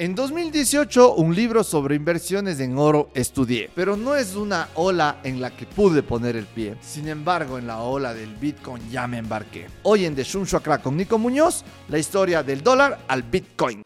En 2018 un libro sobre inversiones en oro estudié, pero no es una ola en la que pude poner el pie. Sin embargo, en la ola del Bitcoin ya me embarqué. Hoy en The Shun con Nico Muñoz, la historia del dólar al Bitcoin.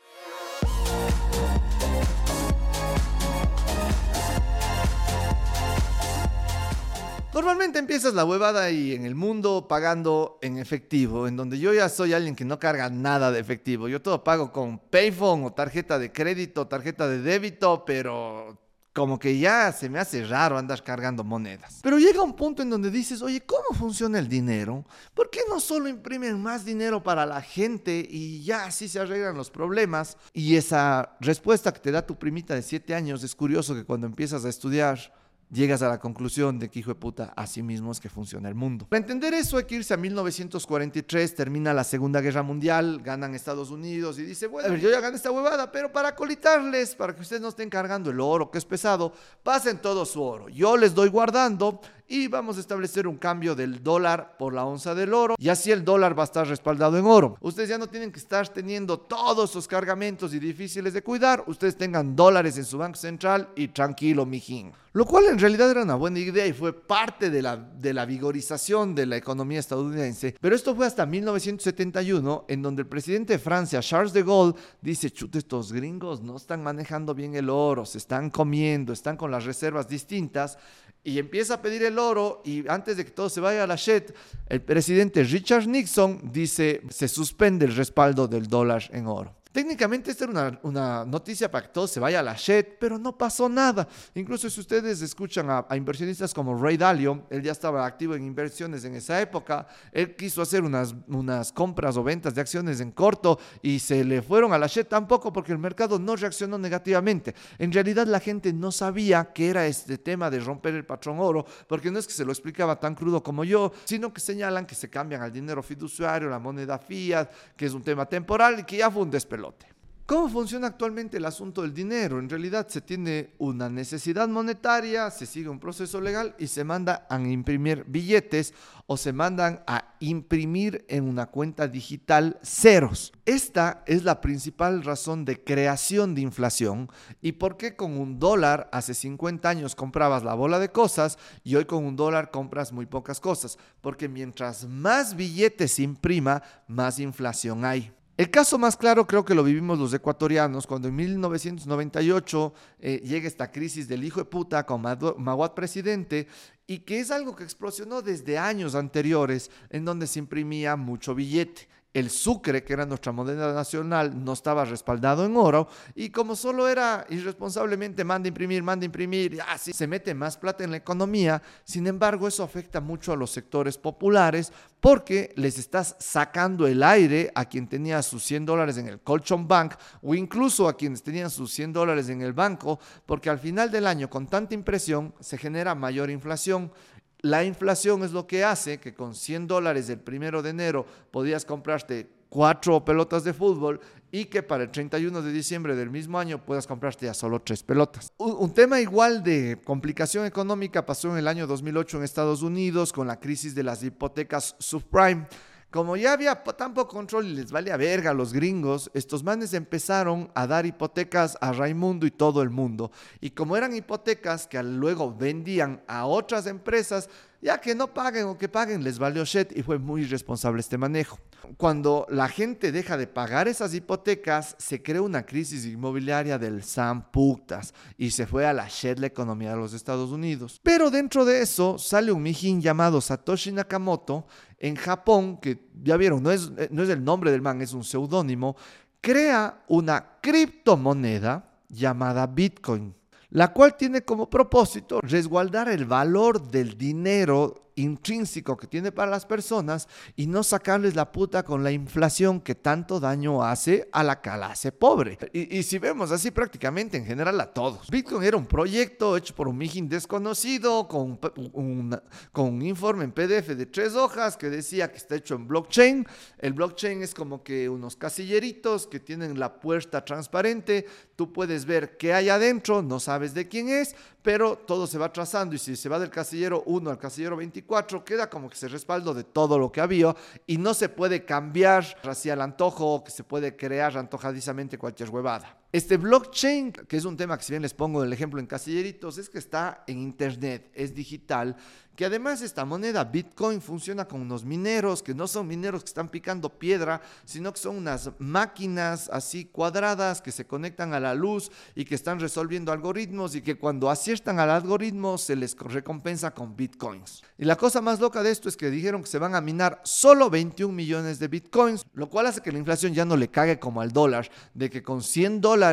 Normalmente empiezas la huevada y en el mundo pagando en efectivo, en donde yo ya soy alguien que no carga nada de efectivo. Yo todo pago con Payphone o tarjeta de crédito, tarjeta de débito, pero como que ya se me hace raro andar cargando monedas. Pero llega un punto en donde dices, oye, ¿cómo funciona el dinero? ¿Por qué no solo imprimen más dinero para la gente y ya así se arreglan los problemas? Y esa respuesta que te da tu primita de 7 años es curioso que cuando empiezas a estudiar llegas a la conclusión de que, hijo de puta, así mismo es que funciona el mundo. Para entender eso hay que irse a 1943, termina la Segunda Guerra Mundial, ganan Estados Unidos y dice, bueno, yo ya gané esta huevada, pero para colitarles, para que ustedes no estén cargando el oro que es pesado, pasen todo su oro. Yo les doy guardando y vamos a establecer un cambio del dólar por la onza del oro y así el dólar va a estar respaldado en oro. Ustedes ya no tienen que estar teniendo todos esos cargamentos y difíciles de cuidar, ustedes tengan dólares en su banco central y tranquilo, mijín. Lo cual en realidad era una buena idea y fue parte de la, de la vigorización de la economía estadounidense. Pero esto fue hasta 1971, en donde el presidente de Francia, Charles de Gaulle, dice, chute, estos gringos no están manejando bien el oro, se están comiendo, están con las reservas distintas y empieza a pedir el oro y antes de que todo se vaya a la shit, el presidente Richard Nixon dice se suspende el respaldo del dólar en oro. Técnicamente esta era una, noticia para que todo se vaya a la shit, pero no pasó nada. Incluso si ustedes escuchan a, inversionistas como Ray Dalio, él ya estaba activo en inversiones en esa época, él quiso hacer unas, compras o ventas de acciones en corto y se le fueron a la shit tampoco porque el mercado no reaccionó negativamente. En realidad la gente no sabía que era este tema de romper el patrón oro, porque no es que se lo explicaba tan crudo como yo, sino que señalan que se cambian al dinero fiduciario, la moneda fiat, que es un tema temporal y que ya fue un ¿Cómo funciona actualmente el asunto del dinero? En realidad se tiene una necesidad monetaria, se sigue un proceso legal y se manda a imprimir billetes o se mandan a imprimir en una cuenta digital ceros. Esta es la principal razón de creación de inflación y por qué con un dólar hace 50 años comprabas la bola de cosas y hoy con un dólar compras muy pocas cosas. Porque mientras más billetes se imprima, más inflación hay. El caso más claro creo que lo vivimos los ecuatorianos cuando en 1998 eh, llega esta crisis del hijo de puta con Maguad presidente y que es algo que explosionó desde años anteriores en donde se imprimía mucho billete el sucre, que era nuestra moneda nacional, no estaba respaldado en oro y como solo era irresponsablemente manda imprimir, manda imprimir, así se mete más plata en la economía, sin embargo eso afecta mucho a los sectores populares porque les estás sacando el aire a quien tenía sus 100 dólares en el Colchon Bank o incluso a quienes tenían sus 100 dólares en el banco, porque al final del año con tanta impresión se genera mayor inflación la inflación es lo que hace que con 100 dólares del primero de enero podías comprarte cuatro pelotas de fútbol y que para el 31 de diciembre del mismo año puedas comprarte ya solo tres pelotas. Un, tema igual de complicación económica pasó en el año 2008 en Estados Unidos con la crisis de las hipotecas subprime como ya había tan poco control y les vale a verga a los gringos, estos manes empezaron a dar hipotecas a Raimundo y todo el mundo. Y como eran hipotecas que luego vendían a otras empresas, ya que no paguen o que paguen, les valió shit y fue muy irresponsable este manejo. Cuando la gente deja de pagar esas hipotecas, se crea una crisis inmobiliaria del San Putas y se fue a la shit la economía de los Estados Unidos. Pero dentro de eso sale un mijín llamado Satoshi Nakamoto en Japón, que ya vieron, no es, no es el nombre del man, es un seudónimo, crea una criptomoneda llamada Bitcoin la cual tiene como propósito resguardar el valor del dinero intrínseco que tiene para las personas y no sacarles la puta con la inflación que tanto daño hace a la clase pobre. Y, si vemos así prácticamente en general a todos. Bitcoin era un proyecto hecho por un mijín desconocido con un, con un informe en PDF de tres hojas que decía que está hecho en blockchain. El blockchain es como que unos casilleritos que tienen la puerta transparente. Tú puedes ver qué hay adentro, no sabes de quién es, pero todo se va trazando y si se va del casillero 1 al casillero 24 queda como que se respaldo de todo lo que había y no se puede cambiar hacia el antojo que se puede crear antojadizamente cualquier huevada. Este blockchain, que es un tema que si bien les pongo el ejemplo en casilleritos, es que está en Internet, es digital, que además esta moneda Bitcoin funciona con unos mineros, que no son mineros que están picando piedra, sino que son unas máquinas así cuadradas que se conectan a la luz y que están resolviendo algoritmos y que cuando aciertan al algoritmo se les recompensa con Bitcoins. Y la cosa más loca de esto es que dijeron que se van a minar solo 21 millones de Bitcoins, lo cual hace que la inflación ya no le cague como al dólar, de que con 100 dólares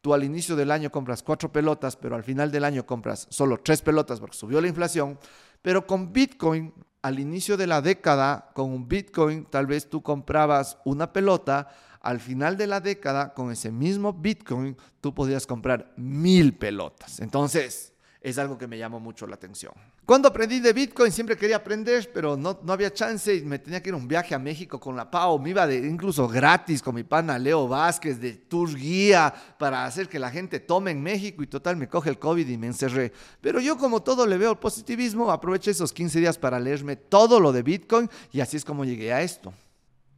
tú al inicio del año compras cuatro pelotas, pero al final del año compras solo tres pelotas porque subió la inflación. Pero con Bitcoin, al inicio de la década, con un Bitcoin, tal vez tú comprabas una pelota. Al final de la década, con ese mismo Bitcoin, tú podías comprar mil pelotas. Entonces, es algo que me llamó mucho la atención. Cuando aprendí de Bitcoin, siempre quería aprender, pero no, no había chance y me tenía que ir un viaje a México con la PAO. Me iba de, incluso gratis con mi pana Leo Vázquez de Tour Guía para hacer que la gente tome en México y total me coge el COVID y me encerré. Pero yo como todo le veo el positivismo, aproveché esos 15 días para leerme todo lo de Bitcoin y así es como llegué a esto.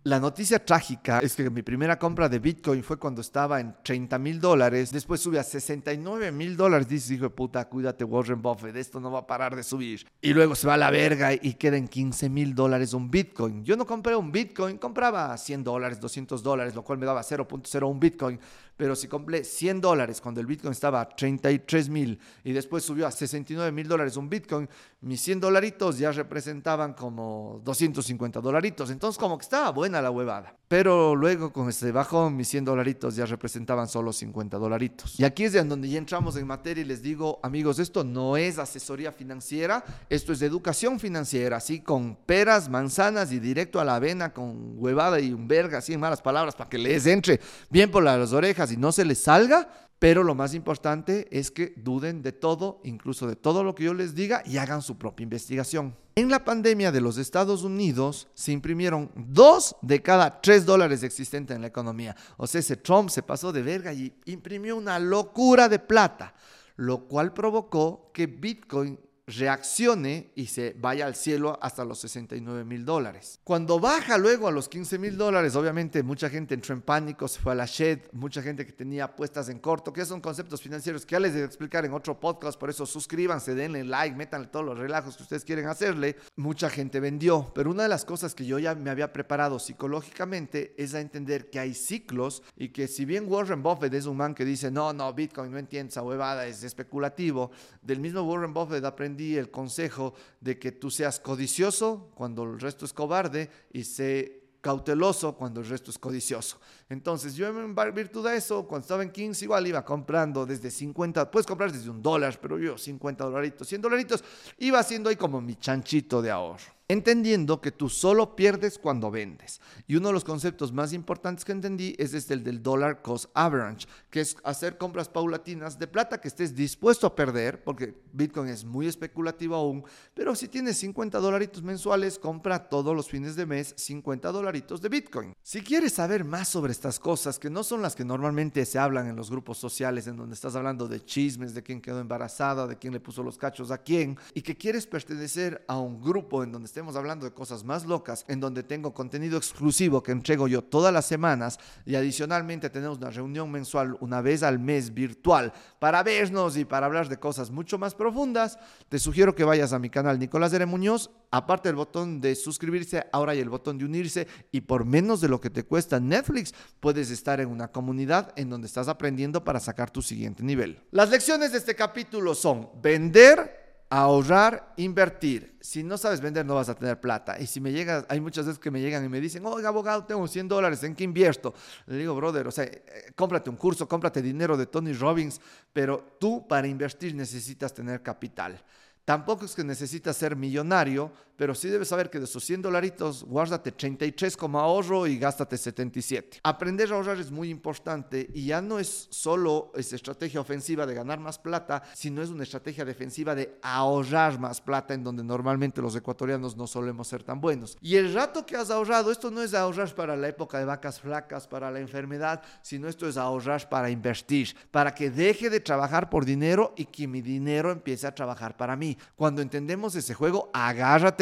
La noticia trágica es que mi primera compra de Bitcoin fue cuando estaba en 30 mil dólares. Después sube a 69 mil dólares. Dice, hijo de puta, cuídate Warren Buffett, esto no va a parar de subir. Y luego se va a la verga y queda en 15 mil dólares un Bitcoin. Yo no compré un Bitcoin, compraba 100 dólares, 200 dólares, lo cual me daba 0.01 Bitcoin. Pero si compré 100 dólares cuando el Bitcoin estaba a 33 mil y después subió a 69 mil dólares un Bitcoin, mis 100 dolaritos ya representaban como 250 dolaritos. Entonces como que estaba buena la huevada. Pero luego con este bajón, mis 100 dolaritos ya representaban solo 50 dolaritos. Y aquí es de donde ya entramos en materia y les digo, amigos, esto no es asesoría financiera, esto es educación financiera, así con peras, manzanas y directo a la avena, con huevada y un verga, así en malas palabras, para que les entre bien por las orejas y no se les salga, pero lo más importante es que duden de todo, incluso de todo lo que yo les diga y hagan su propia investigación. En la pandemia de los Estados Unidos se imprimieron dos de cada tres dólares existentes en la economía. O sea, ese Trump se pasó de verga y imprimió una locura de plata, lo cual provocó que Bitcoin reaccione y se vaya al cielo hasta los 69 mil dólares. Cuando baja luego a los 15 mil dólares, obviamente mucha gente entró en pánico, se fue a la shed, mucha gente que tenía apuestas en corto, que son conceptos financieros que ya les voy a explicar en otro podcast, por eso suscríbanse, denle like, métanle todos los relajos que ustedes quieren hacerle. Mucha gente vendió, pero una de las cosas que yo ya me había preparado psicológicamente es a entender que hay ciclos y que si bien Warren Buffett es un man que dice, no, no, Bitcoin no entiende esa huevada, es especulativo, del mismo Warren Buffett aprendí el consejo de que tú seas codicioso cuando el resto es cobarde y sé cauteloso cuando el resto es codicioso. Entonces yo en virtud de eso, cuando estaba en Kings igual iba comprando desde 50, puedes comprar desde un dólar, pero yo 50 dolaritos, 100 dolaritos, iba haciendo ahí como mi chanchito de ahorro entendiendo que tú solo pierdes cuando vendes. Y uno de los conceptos más importantes que entendí es este el del dollar cost average, que es hacer compras paulatinas de plata que estés dispuesto a perder, porque Bitcoin es muy especulativo aún, pero si tienes 50 dolaritos mensuales, compra todos los fines de mes 50 dolaritos de Bitcoin. Si quieres saber más sobre estas cosas, que no son las que normalmente se hablan en los grupos sociales, en donde estás hablando de chismes, de quién quedó embarazada, de quién le puso los cachos a quién, y que quieres pertenecer a un grupo en donde estés estemos hablando de cosas más locas, en donde tengo contenido exclusivo que entrego yo todas las semanas y adicionalmente tenemos una reunión mensual una vez al mes virtual para vernos y para hablar de cosas mucho más profundas, te sugiero que vayas a mi canal Nicolás Dere Muñoz, aparte del botón de suscribirse, ahora hay el botón de unirse y por menos de lo que te cuesta Netflix, puedes estar en una comunidad en donde estás aprendiendo para sacar tu siguiente nivel. Las lecciones de este capítulo son vender ahorrar, invertir. Si no sabes vender, no vas a tener plata. Y si me llega, hay muchas veces que me llegan y me dicen, oiga, abogado, tengo 100 dólares, ¿en qué invierto? Le digo, brother, o sea, eh, cómprate un curso, cómprate dinero de Tony Robbins, pero tú para invertir necesitas tener capital. Tampoco es que necesitas ser millonario, pero sí debes saber que de esos 100 dolaritos, guárdate 33 como ahorro y gástate 77. Aprender a ahorrar es muy importante y ya no es solo esa estrategia ofensiva de ganar más plata, sino es una estrategia defensiva de ahorrar más plata en donde normalmente los ecuatorianos no solemos ser tan buenos. Y el rato que has ahorrado, esto no es ahorrar para la época de vacas flacas, para la enfermedad, sino esto es ahorrar para invertir, para que deje de trabajar por dinero y que mi dinero empiece a trabajar para mí. Cuando entendemos ese juego, agárrate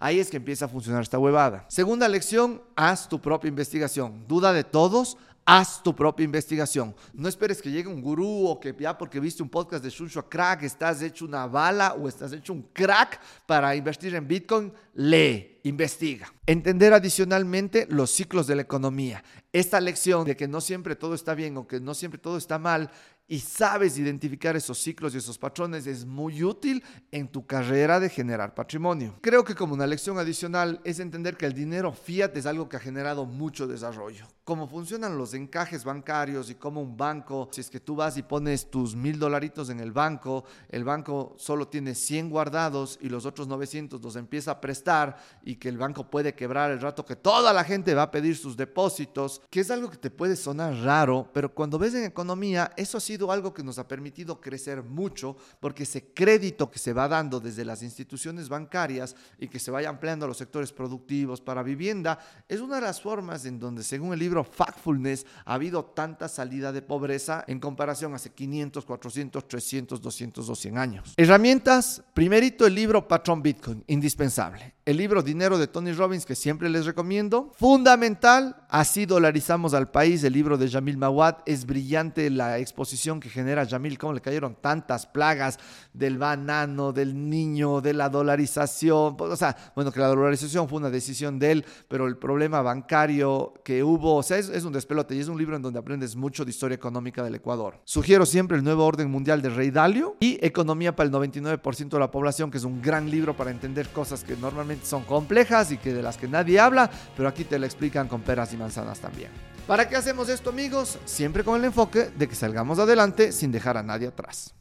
Ahí es que empieza a funcionar esta huevada. Segunda lección, haz tu propia investigación. Duda de todos, haz tu propia investigación. No esperes que llegue un gurú o que ya porque viste un podcast de Shusho Crack estás hecho una bala o estás hecho un crack para invertir en Bitcoin. Lee, investiga. Entender adicionalmente los ciclos de la economía. Esta lección de que no siempre todo está bien o que no siempre todo está mal y sabes identificar esos ciclos y esos patrones es muy útil en tu carrera de generar patrimonio. Creo que como una lección adicional es entender que el dinero fiat es algo que ha generado mucho desarrollo. Cómo funcionan los encajes bancarios y cómo un banco, si es que tú vas y pones tus mil dolaritos en el banco, el banco solo tiene 100 guardados y los otros 900 los empieza a prestar y que el banco puede quebrar el rato que toda la gente va a pedir sus depósitos, que es algo que te puede sonar raro, pero cuando ves en economía, eso ha sido algo que nos ha permitido crecer mucho porque ese crédito que se va dando desde las instituciones bancarias y que se vaya ampliando a los sectores productivos para vivienda es una de las formas en donde, según el libro Factfulness, ha habido tanta salida de pobreza en comparación hace 500, 400, 300, 200 o 100 años. Herramientas, primerito el libro Patrón Bitcoin, indispensable. El libro Dinero de Tony Robbins, que siempre les recomiendo. Fundamental, así dolarizamos al país. El libro de Jamil Mawad es brillante la exposición que genera Jamil, cómo le cayeron tantas plagas del banano, del niño, de la dolarización. O sea, bueno, que la dolarización fue una decisión de él, pero el problema bancario que hubo, o sea, es, un despelote y es un libro en donde aprendes mucho de historia económica del Ecuador. Sugiero siempre el nuevo orden mundial de Rey Dalio y Economía para el 99% de la población, que es un gran libro para entender cosas que normalmente son complejas y que de las que nadie habla, pero aquí te lo explican con peras y manzanas también. ¿Para qué hacemos esto amigos? Siempre con el enfoque de que salgamos adelante sin dejar a nadie atrás.